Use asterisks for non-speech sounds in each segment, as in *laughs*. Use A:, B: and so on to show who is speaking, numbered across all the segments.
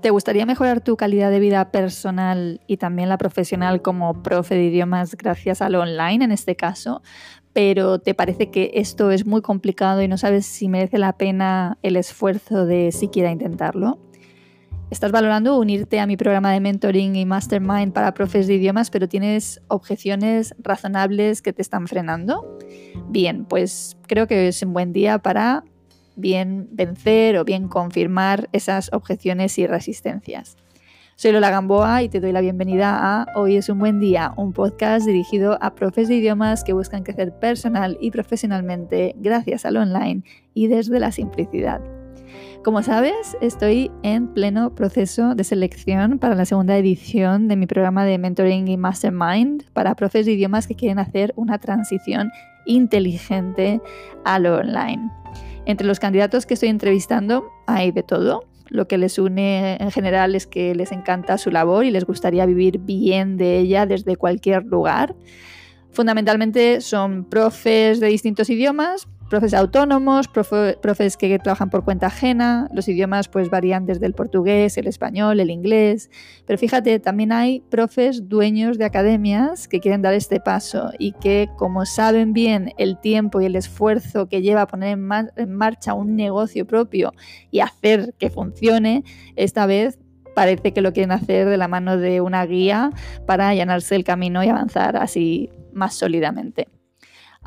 A: ¿Te gustaría mejorar tu calidad de vida personal y también la profesional como profe de idiomas gracias a lo online en este caso? Pero te parece que esto es muy complicado y no sabes si merece la pena el esfuerzo de siquiera intentarlo. Estás valorando unirte a mi programa de mentoring y mastermind para profes de idiomas, pero tienes objeciones razonables que te están frenando. Bien, pues creo que es un buen día para bien vencer o bien confirmar esas objeciones y resistencias. Soy Lola Gamboa y te doy la bienvenida a Hoy es un buen día, un podcast dirigido a profes de idiomas que buscan crecer personal y profesionalmente gracias al online y desde la simplicidad. Como sabes, estoy en pleno proceso de selección para la segunda edición de mi programa de mentoring y mastermind para profes de idiomas que quieren hacer una transición inteligente a lo online. Entre los candidatos que estoy entrevistando hay de todo. Lo que les une en general es que les encanta su labor y les gustaría vivir bien de ella desde cualquier lugar. Fundamentalmente son profes de distintos idiomas, profes autónomos, profes que trabajan por cuenta ajena, los idiomas pues varían desde el portugués, el español, el inglés, pero fíjate, también hay profes dueños de academias que quieren dar este paso y que como saben bien el tiempo y el esfuerzo que lleva poner en, en marcha un negocio propio y hacer que funcione, esta vez parece que lo quieren hacer de la mano de una guía para allanarse el camino y avanzar así más sólidamente.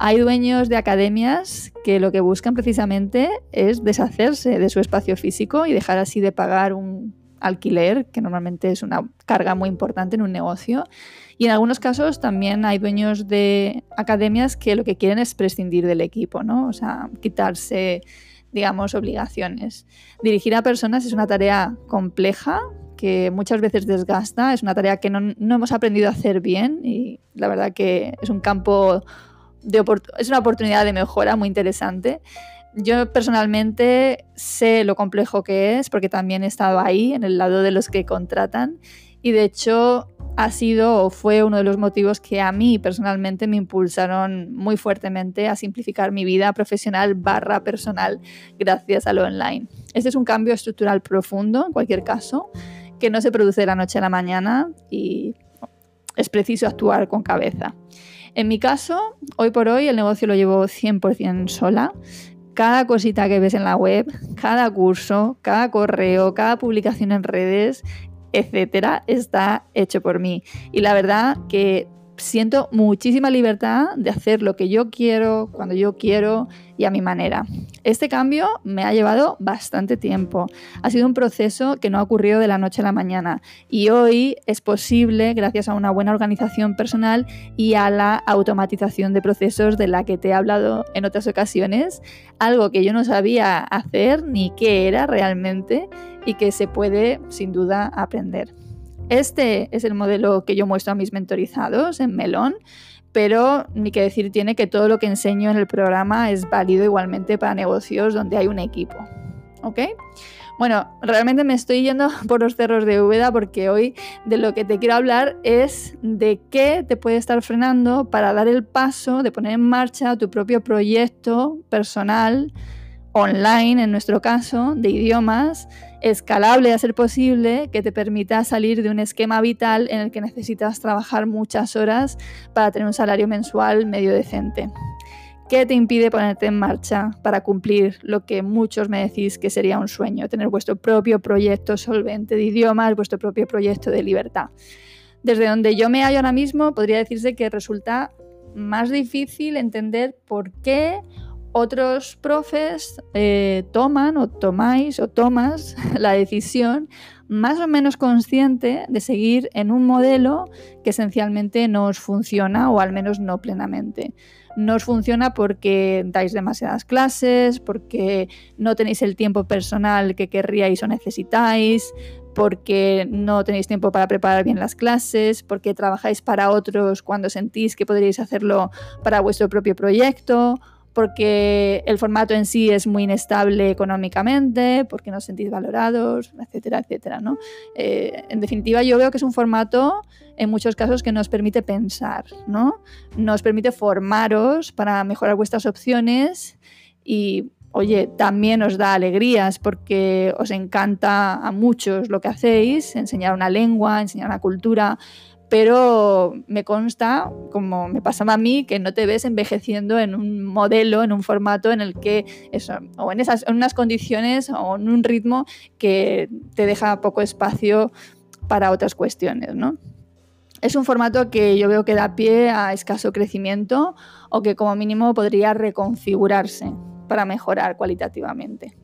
A: Hay dueños de academias que lo que buscan precisamente es deshacerse de su espacio físico y dejar así de pagar un alquiler, que normalmente es una carga muy importante en un negocio. Y en algunos casos también hay dueños de academias que lo que quieren es prescindir del equipo, ¿no? O sea, quitarse, digamos, obligaciones. Dirigir a personas es una tarea compleja que muchas veces desgasta, es una tarea que no, no hemos aprendido a hacer bien y la verdad que es un campo es una oportunidad de mejora muy interesante. Yo personalmente sé lo complejo que es porque también he estado ahí, en el lado de los que contratan, y de hecho ha sido o fue uno de los motivos que a mí personalmente me impulsaron muy fuertemente a simplificar mi vida profesional barra personal gracias a lo online. Este es un cambio estructural profundo, en cualquier caso, que no se produce de la noche a la mañana y es preciso actuar con cabeza. En mi caso, hoy por hoy el negocio lo llevo 100% sola. Cada cosita que ves en la web, cada curso, cada correo, cada publicación en redes, etcétera, está hecho por mí. Y la verdad que siento muchísima libertad de hacer lo que yo quiero, cuando yo quiero y a mi manera. Este cambio me ha llevado bastante tiempo. Ha sido un proceso que no ha ocurrido de la noche a la mañana y hoy es posible gracias a una buena organización personal y a la automatización de procesos de la que te he hablado en otras ocasiones, algo que yo no sabía hacer ni qué era realmente y que se puede sin duda aprender. Este es el modelo que yo muestro a mis mentorizados en Melón, pero ni que decir tiene que todo lo que enseño en el programa es válido igualmente para negocios donde hay un equipo. ¿Ok? Bueno, realmente me estoy yendo *laughs* por los cerros de Úbeda porque hoy de lo que te quiero hablar es de qué te puede estar frenando para dar el paso de poner en marcha tu propio proyecto personal, online en nuestro caso, de idiomas, escalable a ser posible, que te permita salir de un esquema vital en el que necesitas trabajar muchas horas para tener un salario mensual medio decente. ¿Qué te impide ponerte en marcha para cumplir lo que muchos me decís que sería un sueño? Tener vuestro propio proyecto solvente de idiomas, vuestro propio proyecto de libertad. Desde donde yo me hallo ahora mismo, podría decirse que resulta más difícil entender por qué otros profes eh, toman o tomáis o tomas *laughs* la decisión más o menos consciente de seguir en un modelo que esencialmente no os funciona o al menos no plenamente. no os funciona porque dais demasiadas clases, porque no tenéis el tiempo personal que querríais o necesitáis, porque no tenéis tiempo para preparar bien las clases, porque trabajáis para otros cuando sentís que podríais hacerlo para vuestro propio proyecto, porque el formato en sí es muy inestable económicamente, porque no os sentís valorados, etcétera, etcétera. ¿no? Eh, en definitiva, yo veo que es un formato en muchos casos que nos permite pensar, ¿no? Nos permite formaros para mejorar vuestras opciones y oye, también os da alegrías porque os encanta a muchos lo que hacéis, enseñar una lengua, enseñar una cultura, pero me consta, como me pasaba a mí, que no te ves envejeciendo en un modelo, en un formato en el que o en, en unas condiciones o en un ritmo que te deja poco espacio para otras cuestiones, ¿no? Es un formato que yo veo que da pie a escaso crecimiento o que como mínimo podría reconfigurarse para mejorar cualitativamente.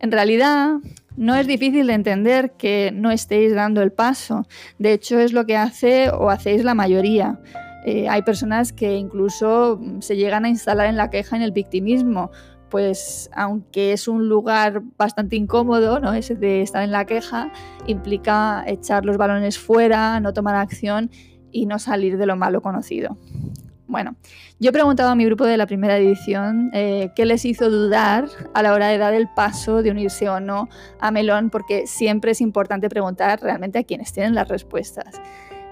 A: En realidad, no es difícil de entender que no estéis dando el paso. De hecho, es lo que hace o hacéis la mayoría. Eh, hay personas que incluso se llegan a instalar en la queja en el victimismo. Pues aunque es un lugar bastante incómodo, ¿no? Ese de estar en la queja, implica echar los balones fuera, no tomar acción y no salir de lo malo conocido. Bueno, yo he preguntado a mi grupo de la primera edición eh, qué les hizo dudar a la hora de dar el paso de unirse o no a Melón, porque siempre es importante preguntar realmente a quienes tienen las respuestas.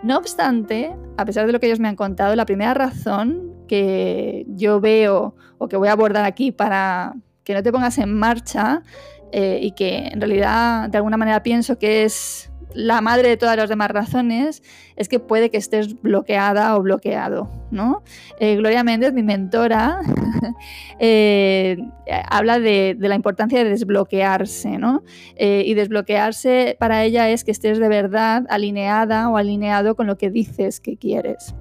A: No obstante, a pesar de lo que ellos me han contado, la primera razón que yo veo o que voy a abordar aquí para que no te pongas en marcha eh, y que en realidad de alguna manera pienso que es la madre de todas las demás razones es que puede que estés bloqueada o bloqueado, ¿no? Eh, Gloria Méndez, mi mentora, *laughs* eh, habla de, la importancia de desbloquearse, ¿no? Eh, y desbloquearse para ella es que estés de verdad alineada o alineado con lo que dices que quieres.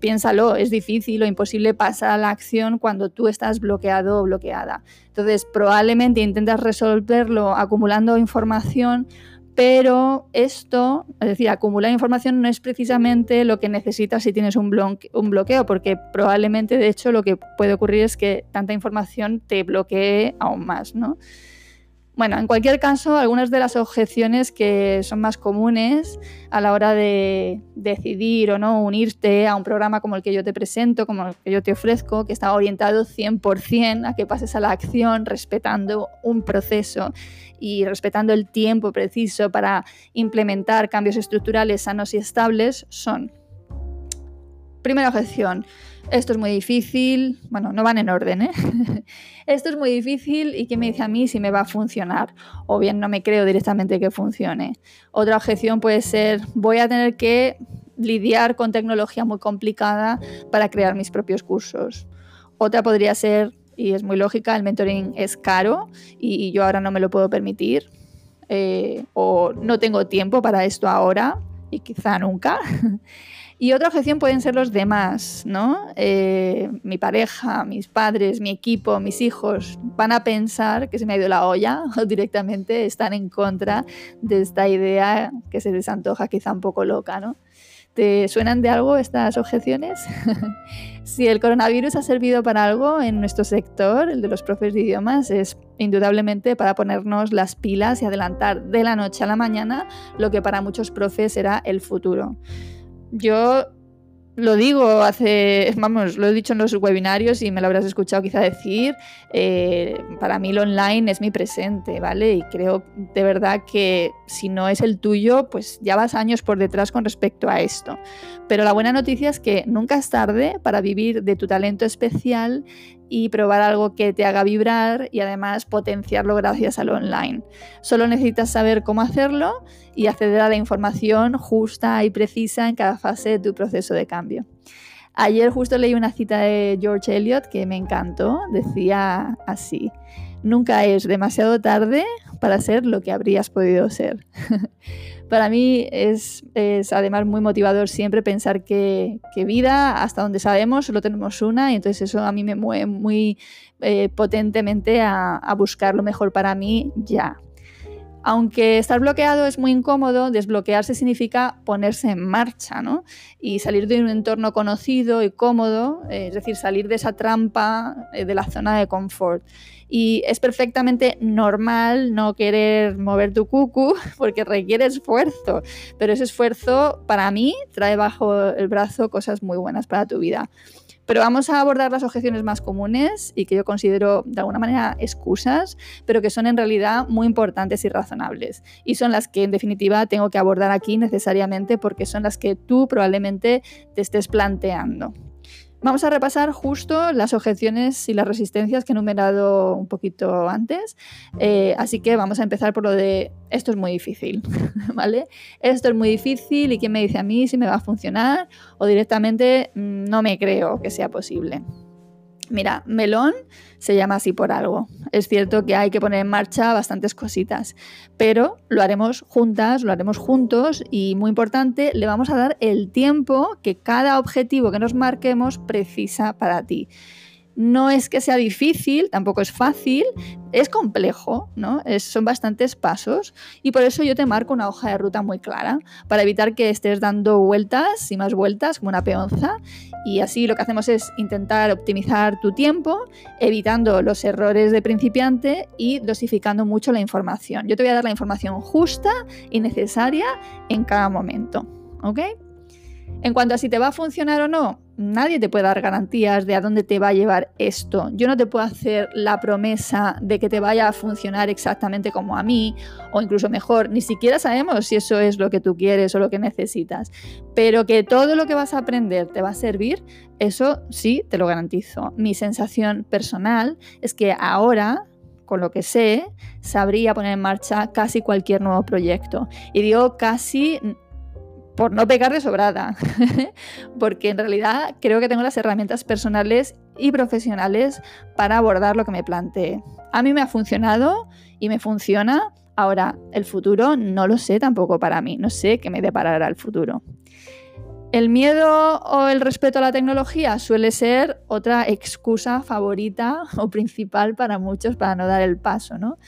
A: piénsalo, es difícil o imposible pasar a la acción cuando tú estás bloqueado o bloqueada. Entonces, probablemente intentas resolverlo acumulando información pero esto, es decir, acumular información no es precisamente lo que necesitas si tienes un, bloqueo, porque probablemente, de hecho, lo que puede ocurrir es que tanta información te bloquee aún más, ¿no? Bueno, en cualquier caso, algunas de las objeciones que son más comunes a la hora de decidir o no unirte a un programa como el que yo te presento, como el que yo te ofrezco, que está orientado 100% a que pases a la acción respetando un proceso y respetando el tiempo preciso para implementar cambios estructurales sanos y estables, son, primera objeción, esto es muy difícil, bueno, no van en orden, ¿eh? *laughs* esto es muy difícil y ¿qué me dice a mí si me va a funcionar? O bien no me creo directamente que funcione. Otra objeción puede ser, voy a tener que lidiar con tecnología muy complicada para crear mis propios cursos. Otra podría ser, y es muy lógica, el mentoring es caro y yo ahora no me lo puedo permitir. Eh, o no tengo tiempo para esto ahora y quizá nunca. *laughs* Y otra objeción pueden ser los demás, ¿no? Eh, mi pareja, mis padres, mi equipo, mis hijos van a pensar que se me ha ido la olla *laughs* o directamente están en contra de esta idea que se les antoja quizá un poco loca, ¿no? ¿Te suenan de algo estas objeciones? *laughs* si el coronavirus ha servido para algo en nuestro sector, el de los profes de idiomas, es indudablemente para ponernos las pilas y adelantar de la noche a la mañana lo que para muchos profes será el futuro. Yo lo digo hace, *laughs* vamos, lo he dicho en los webinarios y me lo habrás escuchado quizá decir, eh, para mí lo online es mi presente, ¿vale? Y creo de verdad que si no es el tuyo, pues ya vas años por detrás con respecto a esto. Pero la buena noticia es que nunca es tarde para vivir de tu talento especial y probar algo que te haga vibrar y además potenciarlo gracias al online. Solo necesitas saber cómo hacerlo y acceder a la información justa y precisa en cada fase de tu proceso de cambio. Ayer justo leí una cita de George Eliot que me encantó. Decía así, nunca es demasiado tarde para ser lo que habrías podido ser. *laughs* para mí es, además muy motivador siempre pensar que, vida, hasta donde sabemos, solo tenemos una y entonces eso a mí me mueve muy eh, potentemente a, buscar lo mejor para mí ya. Aunque estar bloqueado es muy incómodo, desbloquearse significa ponerse en marcha, ¿no? Y salir de un entorno conocido y cómodo, eh, es decir, salir de esa trampa eh, de la zona de confort. Y es perfectamente normal no querer mover tu cucu *laughs* porque requiere esfuerzo, pero ese esfuerzo para mí trae bajo el brazo cosas muy buenas para tu vida. Pero vamos a abordar las objeciones más comunes y que yo considero de alguna manera excusas, pero que son en realidad muy importantes y razonables. Y son las que en definitiva tengo que abordar aquí necesariamente porque son las que tú probablemente te estés planteando. Vamos a repasar justo las objeciones y las resistencias que he enumerado un poquito antes. Eh, así que vamos a empezar por lo de esto es muy difícil, *laughs* ¿vale? Esto es muy difícil y quién me dice a mí si me va a funcionar o directamente mm, no me creo que sea posible. Mira, melón se llama así por algo. Es cierto que hay que poner en marcha bastantes cositas, pero lo haremos juntas, lo haremos juntos y muy importante, le vamos a dar el tiempo que cada objetivo que nos marquemos precisa para ti no es que sea difícil, tampoco es fácil, es complejo, ¿no? son bastantes pasos y por eso yo te marco una hoja de ruta muy clara para evitar que estés dando vueltas y más vueltas como una peonza y así lo que hacemos es intentar optimizar tu tiempo, evitando los errores de principiante y dosificando mucho la información. Yo te voy a dar la información justa y necesaria en cada momento, ¿ok? En cuanto a si te va a funcionar o no, nadie te puede dar garantías de a dónde te va a llevar esto. Yo no te puedo hacer la promesa de que te vaya a funcionar exactamente como a mí o incluso mejor. Ni siquiera sabemos si eso es lo que tú quieres o lo que necesitas. Pero que todo lo que vas a aprender te va a servir, eso sí, te lo garantizo. Mi sensación personal es que ahora con lo que sé, sabría poner en marcha casi cualquier nuevo proyecto. Y digo casi por no pecar de sobrada, *laughs* porque en realidad creo que tengo las herramientas personales y profesionales para abordar lo que me plantee. A mí me ha funcionado y me funciona. Ahora, el futuro no lo sé tampoco para mí, no sé qué me deparará el futuro. El miedo o el respeto a la tecnología suele ser otra excusa favorita *laughs* o principal para muchos para no dar el paso. ¿no?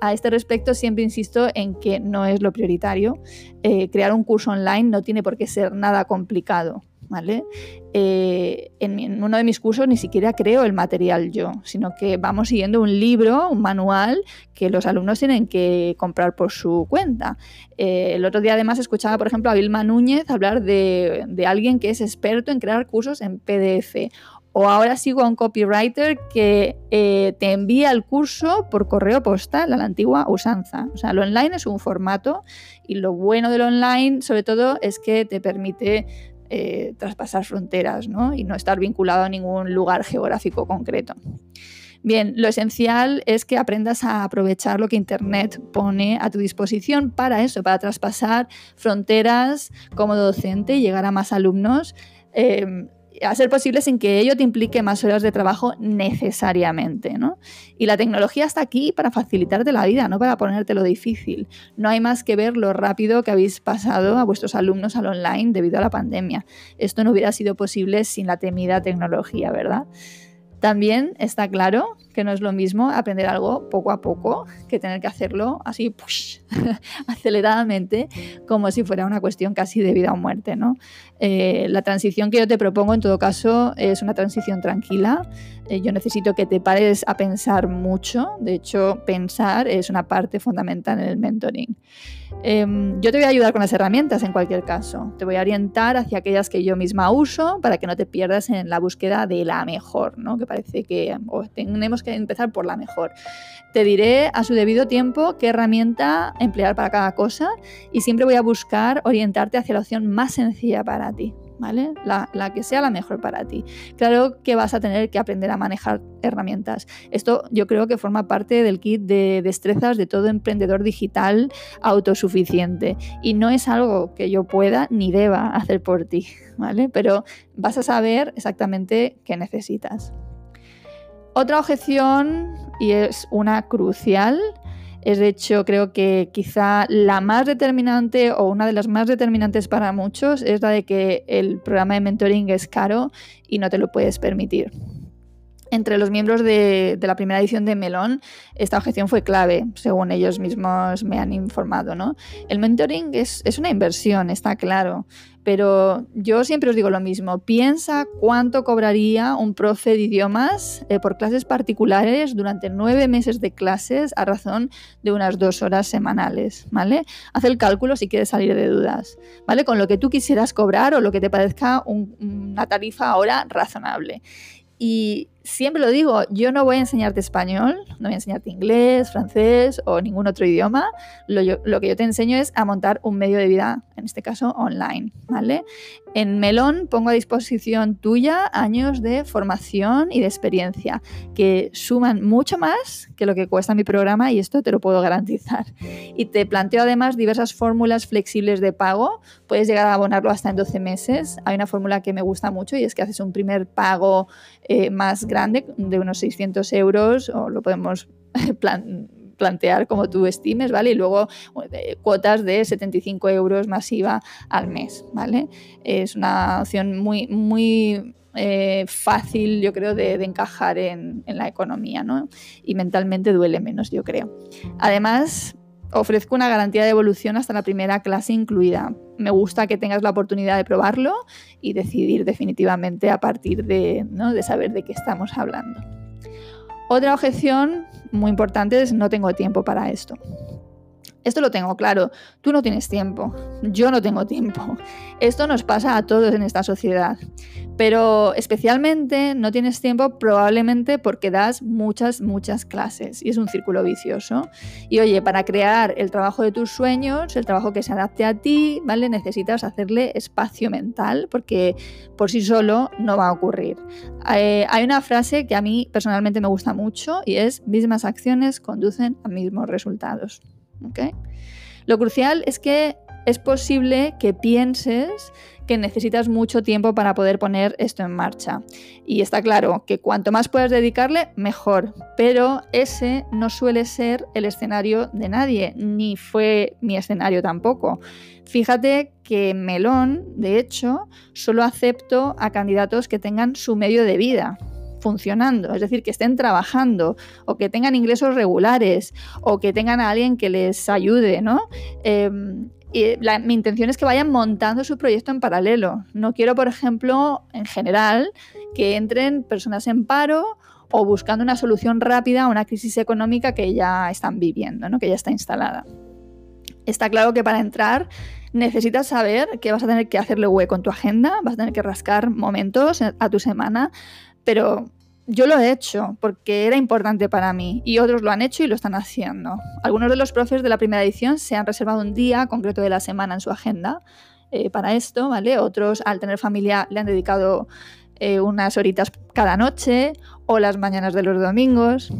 A: A este respecto siempre insisto en que no es lo prioritario. Eh, crear un curso online no tiene por qué ser nada complicado. ¿Vale? Eh, en, uno de mis cursos ni siquiera creo el material yo, sino que vamos siguiendo un libro, un manual que los alumnos tienen que comprar por su cuenta. Eh, el otro día además escuchaba, por ejemplo, a Vilma Núñez hablar de, alguien que es experto en crear cursos en PDF o ahora sigo a un copywriter que eh, te envía el curso por correo postal a la antigua usanza. O sea, lo online es un formato y lo bueno del online sobre todo es que te permite eh, traspasar fronteras y no estar vinculado a ningún lugar geográfico concreto. Bien, lo esencial es que aprendas a aprovechar lo que Internet pone a tu disposición para eso, para traspasar fronteras como docente y llegar a más alumnos. Eh, a ser posible sin que ello te implique más horas de trabajo necesariamente. ¿no? Y la tecnología está aquí para facilitarte la vida, no para ponértelo difícil. No hay más que ver lo rápido que habéis pasado a vuestros alumnos al online debido a la pandemia. Esto no hubiera sido posible sin la temida tecnología, ¿verdad? También está claro que no es lo mismo aprender algo poco a poco que tener que hacerlo así *laughs* aceleradamente como si fuera una cuestión casi de vida o muerte. ¿no? Eh, la transición que yo te propongo en todo caso es una transición tranquila. Eh, yo necesito que te pares a pensar mucho. De hecho, pensar es una parte fundamental en el mentoring. Em, yo te voy a ayudar con las herramientas en cualquier caso. Te voy a orientar hacia aquellas que yo misma uso para que no te pierdas en la búsqueda de la mejor, ¿no? que parece que tenemos que empezar por la mejor. Te diré a su debido tiempo qué herramienta emplear para cada cosa y siempre voy a buscar orientarte hacia la opción más sencilla para ti. ¿Vale? La, que sea la mejor para ti. Claro que vas a tener que aprender a manejar herramientas. Esto yo creo que forma parte del kit de destrezas de todo emprendedor digital autosuficiente y no es algo que yo pueda ni deba hacer por ti, ¿vale? Pero vas a saber exactamente qué necesitas. Otra objeción, y es una crucial, es de hecho, creo que quizá la más determinante o una de las más determinantes para muchos es la de que el programa de mentoring es caro y no te lo puedes permitir. Entre los miembros de, la primera edición de Melón, esta objeción fue clave, según ellos mismos me han informado. El mentoring es, una inversión, está claro, pero yo siempre os digo lo mismo, piensa cuánto cobraría un profe de idiomas eh, por clases particulares durante nueve meses de clases a razón de unas dos horas semanales, ¿vale? Haz el cálculo si quieres salir de dudas, ¿vale? Con lo que tú quisieras cobrar o lo que te parezca una tarifa ahora razonable. Y siempre lo digo, yo no voy a enseñarte español, no voy a enseñarte inglés, francés o ningún otro idioma. Lo, que yo te enseño es a montar un medio de vida, en este caso online, ¿vale? En Melón pongo a disposición tuya años de formación y de experiencia que suman mucho más que lo que cuesta mi programa y esto te lo puedo garantizar. Y te planteo además diversas fórmulas flexibles de pago. Puedes llegar a abonarlo hasta en 12 meses. Hay una fórmula que me gusta mucho y es que haces un primer pago eh, más grande de unos 600 euros o lo podemos *laughs* plantear como tú estimes, ¿vale? Y luego cuotas de 75 euros masiva al mes, ¿vale? Es una opción muy, muy eh, fácil, yo creo, de, encajar en, en, la economía, ¿no? Y mentalmente duele menos, yo creo. Además, ofrezco una garantía de evolución hasta la primera clase incluida. Me gusta que tengas la oportunidad de probarlo y decidir definitivamente a partir de, de saber de qué estamos hablando. Otra objeción muy importante es no tengo tiempo para esto. Esto lo tengo claro. Tú no tienes tiempo. Yo no tengo tiempo. Esto nos pasa a todos en esta sociedad. Pero especialmente no tienes tiempo probablemente porque das muchas, muchas clases y es un círculo vicioso. Y oye, para crear el trabajo de tus sueños, el trabajo que se adapte a ti, ¿vale? Necesitas hacerle espacio mental porque por sí solo no va a ocurrir. Eh, hay una frase que a mí personalmente me gusta mucho y es mismas acciones conducen a mismos resultados. Lo crucial es que es posible que pienses que necesitas mucho tiempo para poder poner esto en marcha. Y está claro que cuanto más puedas dedicarle, mejor. Pero ese no suele ser el escenario de nadie, ni fue mi escenario tampoco. Fíjate que Melón, de hecho, solo acepto a candidatos que tengan su medio de vida funcionando, es decir, que estén trabajando o que tengan ingresos regulares o que tengan a alguien que les ayude, ¿no? Em, y mi intención es que vayan montando su proyecto en paralelo. No quiero, por ejemplo, en general, que entren personas en paro o buscando una solución rápida a una crisis económica que ya están viviendo, ¿no? que ya está instalada. Está claro que para entrar necesitas saber que vas a tener que hacerle hueco en tu agenda, vas a tener que rascar momentos a tu semana, pero yo lo he hecho porque era importante para mí y otros lo han hecho y lo están haciendo. Algunos de los profes de la primera edición se han reservado un día concreto de la semana en su agenda eh, para esto, ¿vale? Otros, al tener familia, le han dedicado eh, unas horitas cada noche o las mañanas de los domingos.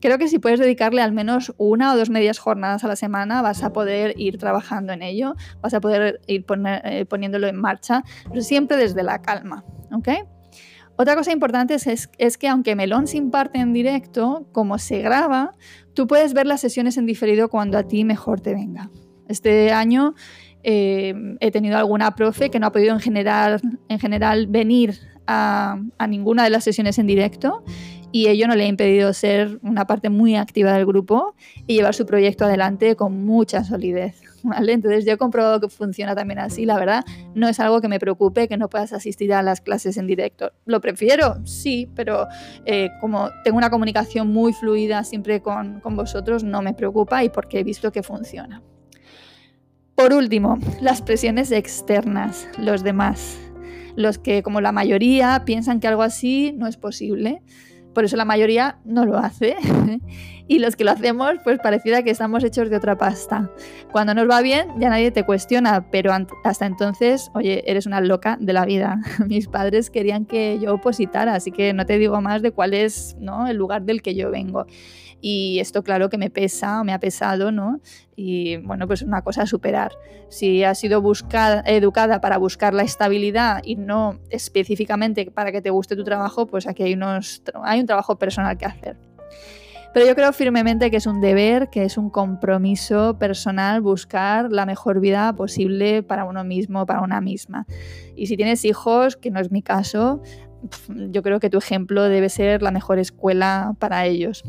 A: Creo que si puedes dedicarle al menos una o dos medias jornadas a la semana, vas a poder ir trabajando en ello, vas a poder ir eh, poniéndolo en marcha, pero siempre desde la calma, ¿ok? Otra cosa importante es, que aunque Melón se imparte en directo, como se graba, tú puedes ver las sesiones en diferido cuando a ti mejor te venga. Este año eh, he tenido alguna profe que no ha podido en general, en general venir a, a, ninguna de las sesiones en directo y ello no le ha impedido ser una parte muy activa del grupo y llevar su proyecto adelante con mucha solidez. *laughs* Entonces yo he comprobado que funciona también así, la verdad, no es algo que me preocupe que no puedas asistir a las clases en directo. ¿Lo prefiero? Sí, pero eh, como tengo una comunicación muy fluida siempre con, con vosotros, no me preocupa y porque he visto que funciona. Por último, las presiones externas, los demás, los que como la mayoría piensan que algo así no es posible. Por eso la mayoría no lo hace. *laughs* y los que lo hacemos, pues pareciera que estamos hechos de otra pasta. Cuando nos va bien, ya nadie te cuestiona, pero hasta entonces, oye, eres una loca de la vida. *laughs* Mis padres querían que yo opositara, así que no te digo más de cuál es ¿no? el lugar del que yo vengo. Y esto claro que me pesa, me ha pesado, ¿no? Y bueno, pues una cosa a superar. Si has sido buscada, educada para buscar la estabilidad y no específicamente para que te guste tu trabajo, pues aquí hay, unos, hay un trabajo personal que hacer. Pero yo creo firmemente que es un deber, que es un compromiso personal buscar la mejor vida posible para uno mismo, para una misma. Y si tienes hijos, que no es mi caso, yo creo que tu ejemplo debe ser la mejor escuela para ellos.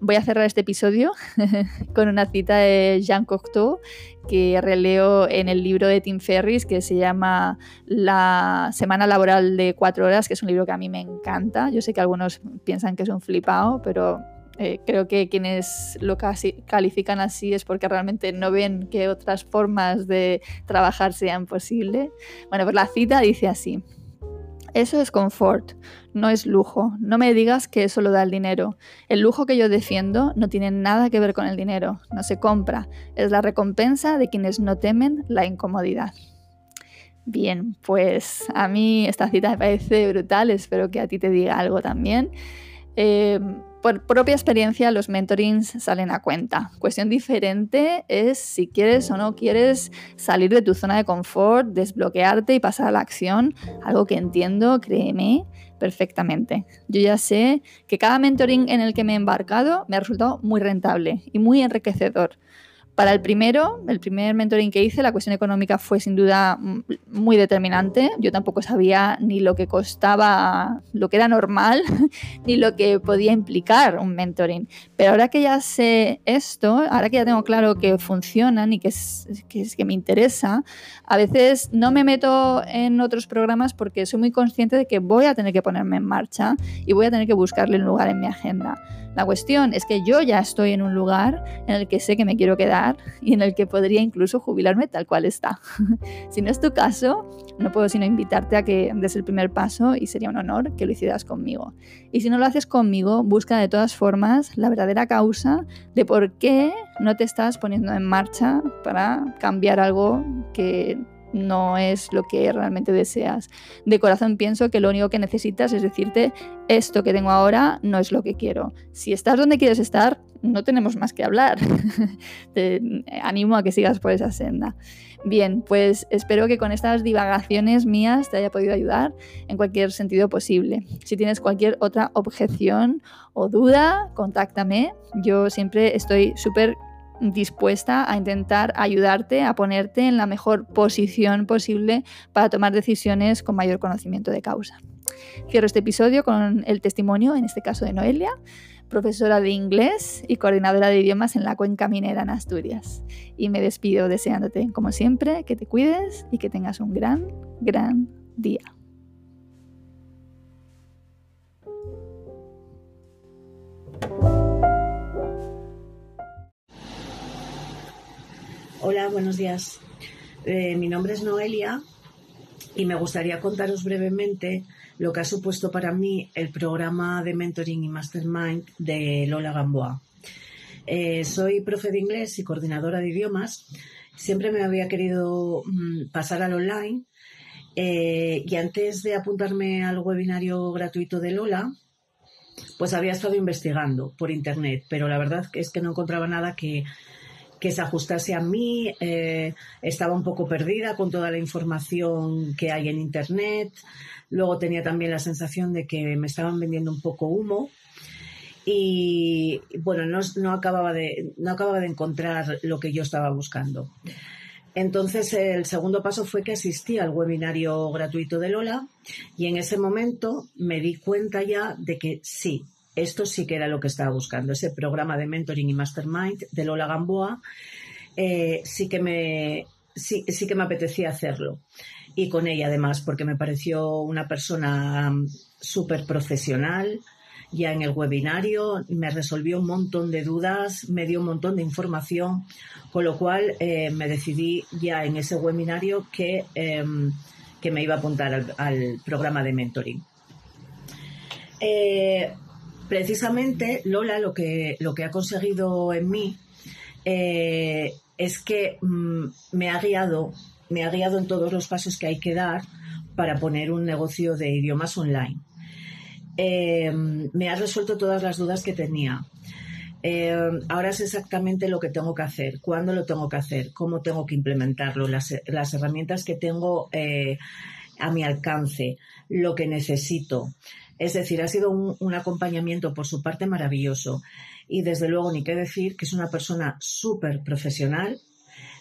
A: Voy a cerrar este episodio *laughs* con una cita de Jean Cocteau que releo en el libro de Tim Ferris que se llama La semana laboral de cuatro horas, que es un libro que a mí me encanta. Yo sé que algunos piensan que es un flipado, pero eh, creo que quienes lo califican así es porque realmente no ven que otras formas de trabajar sean posibles. Bueno, pues la cita dice así. Eso es confort, no es lujo. No me digas que eso lo da el dinero. El lujo que yo defiendo no tiene nada que ver con el dinero, no se compra. Es la recompensa de quienes no temen la incomodidad. Bien, pues a mí esta cita me parece brutal, espero que a ti te diga algo también. Eh, por propia experiencia, los mentorings salen a cuenta. Cuestión diferente es si quieres o no quieres salir de tu zona de confort, desbloquearte y pasar a la acción, algo que entiendo, créeme, perfectamente. Yo ya sé que cada mentoring en el que me he embarcado me ha resultado muy rentable y muy enriquecedor. Para el primero, el primer mentoring que hice, la cuestión económica fue sin duda muy determinante. Yo tampoco sabía ni lo que costaba, lo que era normal, *laughs* ni lo que podía implicar un mentoring. Pero ahora que ya sé esto, ahora que ya tengo claro que funcionan y que es, que, me interesa, a veces no me meto en otros programas porque soy muy consciente de que voy a tener que ponerme en marcha y voy a tener que buscarle un lugar en mi agenda. La cuestión es que yo ya estoy en un lugar en el que sé que me quiero quedar y en el que podría incluso jubilarme tal cual está. *laughs* si no es tu caso, no puedo sino invitarte a que des el primer paso y sería un honor que lo hicieras conmigo. Y si no lo haces conmigo, busca de todas formas la verdadera causa de por qué no te estás poniendo en marcha para cambiar algo que no es lo que realmente deseas. De corazón pienso que lo único que necesitas es decirte, esto que tengo ahora no es lo que quiero. Si estás donde quieres estar, no tenemos más que hablar. *laughs* Te animo a que sigas por esa senda. Bien, pues espero que con estas divagaciones mías te haya podido ayudar en cualquier sentido posible. Si tienes cualquier otra objeción o duda, contáctame. Yo siempre estoy súper dispuesta a intentar ayudarte a ponerte en la mejor posición posible para tomar decisiones con mayor conocimiento de causa. Cierro este episodio con el testimonio, en este caso de Noelia, profesora de inglés y coordinadora de idiomas en la Cuenca Minera en Asturias. Y me despido deseándote, como siempre, que te cuides y que tengas un gran, gran día.
B: Hola, buenos días. Eh, mi nombre es Noelia y me gustaría contaros brevemente lo que ha supuesto para mí el programa de mentoring y mastermind de Lola Gamboa. Eh, soy profe de inglés y coordinadora de idiomas. Siempre me había querido mm, pasar al online eh, y antes de apuntarme al webinario gratuito de Lola, pues había estado investigando por internet, pero la verdad es que no encontraba nada que que se ajustase a mí, eh, estaba un poco perdida con toda la información que hay en Internet, luego tenía también la sensación de que me estaban vendiendo un poco humo y bueno, no, acababa, de, no acababa de encontrar lo que yo estaba buscando. Entonces, el segundo paso fue que asistí al webinario gratuito de Lola y en ese momento me di cuenta ya de que sí, esto sí que era lo que estaba buscando, ese programa de mentoring y mastermind de Lola Gamboa, eh, sí, que me, sí, que me apetecía hacerlo. Y con ella además, porque me pareció una persona mm, súper profesional, ya en el webinario, me resolvió un montón de dudas, me dio un montón de información, con lo cual eh, me decidí ya en ese webinario que, em, que me iba a apuntar al, programa de mentoring. Eh, precisamente Lola lo que, lo que ha conseguido en mí eh, es que mm, me ha guiado, me ha guiado en todos los pasos que hay que dar para poner un negocio de idiomas online. Eh, me ha resuelto todas las dudas que tenía. Eh, ahora es exactamente lo que tengo que hacer, cuándo lo tengo que hacer, cómo tengo que implementarlo, las, herramientas que tengo a mi alcance, lo que necesito. Es decir, ha sido un, acompañamiento por su parte maravilloso. Y desde luego, ni qué decir que es una persona súper profesional,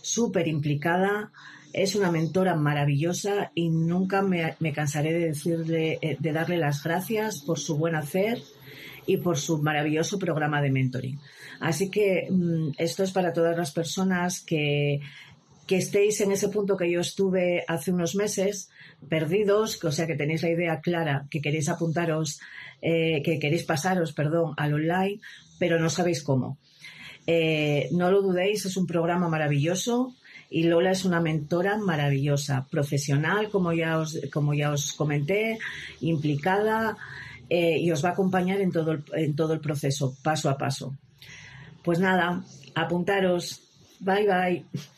B: súper implicada, Es una mentora maravillosa y nunca me, cansaré de decirle, eh, de darle las gracias por su buen hacer y por su maravilloso programa de mentoring. Así que mm, esto es para todas las personas que, que estéis en ese punto que yo estuve hace unos meses, perdidos, o sea que tenéis la idea clara, que queréis apuntaros, eh, que queréis pasaros, perdón, al online, pero no sabéis cómo. Eh, no lo dudéis, es un programa maravilloso y Lola es una mentora maravillosa, profesional, como ya os, como ya os comenté, implicada eh, y os va a acompañar en todo, el, en todo el proceso, paso a paso. Pues nada, apuntaros. Bye bye.